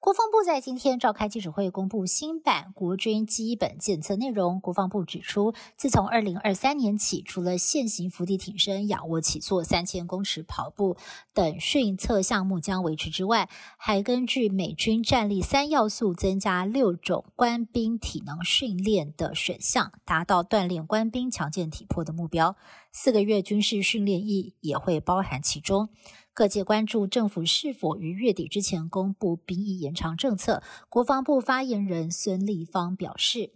国防部在今天召开记者会，公布新版国军基本检测内容。国防部指出，自从二零二三年起，除了现行伏地挺身、仰卧起坐、三千公尺跑步等训测项目将维持之外，还根据美军战力三要素，增加六种官兵体能训练的选项，达到锻炼官兵强健体魄的目标。四个月军事训练役也会包含其中。各界关注政府是否于月底之前公布兵役延长政策。国防部发言人孙立方表示，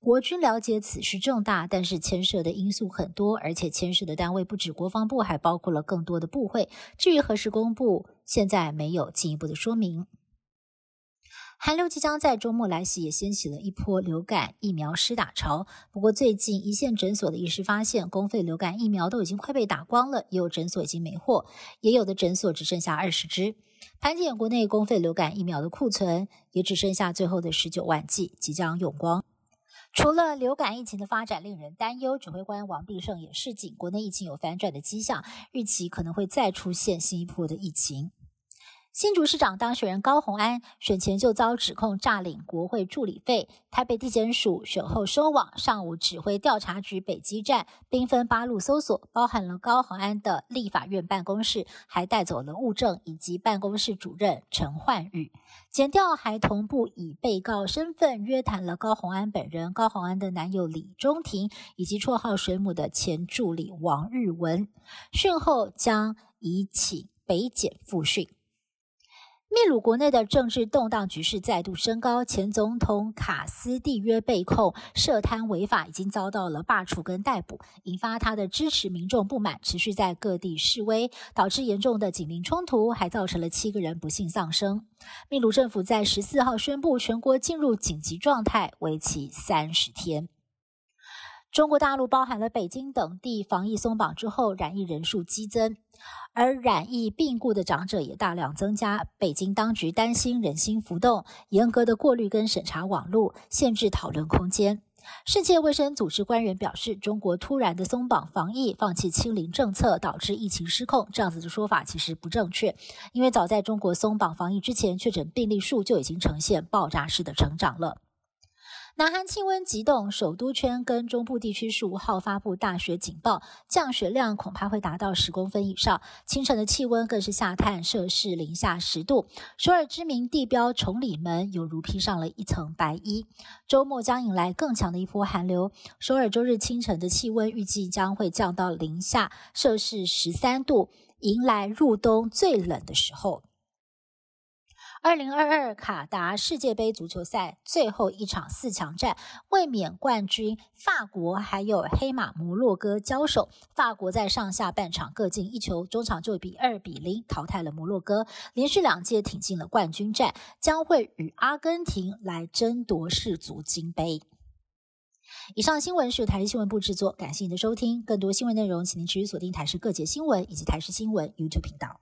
国军了解此事重大，但是牵涉的因素很多，而且牵涉的单位不止国防部，还包括了更多的部会。至于何时公布，现在没有进一步的说明。寒流即将在周末来袭，也掀起了一波流感疫苗施打潮。不过，最近一线诊所的医师发现，公费流感疫苗都已经快被打光了，也有诊所已经没货，也有的诊所只剩下二十支。盘点国内公费流感疫苗的库存，也只剩下最后的十九万剂，即将用光。除了流感疫情的发展令人担忧，指挥官王必胜也示警，国内疫情有反转的迹象，预期可能会再出现新一波的疫情。新竹市长当选人高虹安选前就遭指控诈领国会助理费，台北地检署选后收网，上午指挥调查局北基站兵分八路搜索，包含了高虹安的立法院办公室，还带走了物证以及办公室主任陈焕宇。检调还同步以被告身份约谈了高虹安本人、高虹安的男友李中庭以及绰号水母的前助理王日文。讯后将移请北检复讯。秘鲁国内的政治动荡局势再度升高，前总统卡斯蒂约被控涉贪违法，已经遭到了罢黜跟逮捕，引发他的支持民众不满，持续在各地示威，导致严重的警民冲突，还造成了七个人不幸丧生。秘鲁政府在十四号宣布全国进入紧急状态，为期三十天。中国大陆包含了北京等地防疫松绑之后，染疫人数激增，而染疫病故的长者也大量增加。北京当局担心人心浮动，严格的过滤跟审查网络，限制讨论空间。世界卫生组织官员表示，中国突然的松绑防疫、放弃清零政策，导致疫情失控。这样子的说法其实不正确，因为早在中国松绑防疫之前，确诊病例数就已经呈现爆炸式的成长了。南韩气温急冻，首都圈跟中部地区十五号发布大雪警报，降雪量恐怕会达到十公分以上。清晨的气温更是下探摄氏零下十度。首尔知名地标崇礼门犹如披上了一层白衣。周末将迎来更强的一波寒流，首尔周日清晨的气温预计将会降到零下摄氏十三度，迎来入冬最冷的时候。二零二二卡达世界杯足球赛最后一场四强战，卫冕冠军法国还有黑马摩洛哥交手。法国在上下半场各进一球，中场就比二比零淘汰了摩洛哥，连续两届挺进了冠军战，将会与阿根廷来争夺世足金杯。以上新闻是由台视新闻部制作，感谢您的收听。更多新闻内容，请您持续锁定台视各节新闻以及台视新闻 YouTube 频道。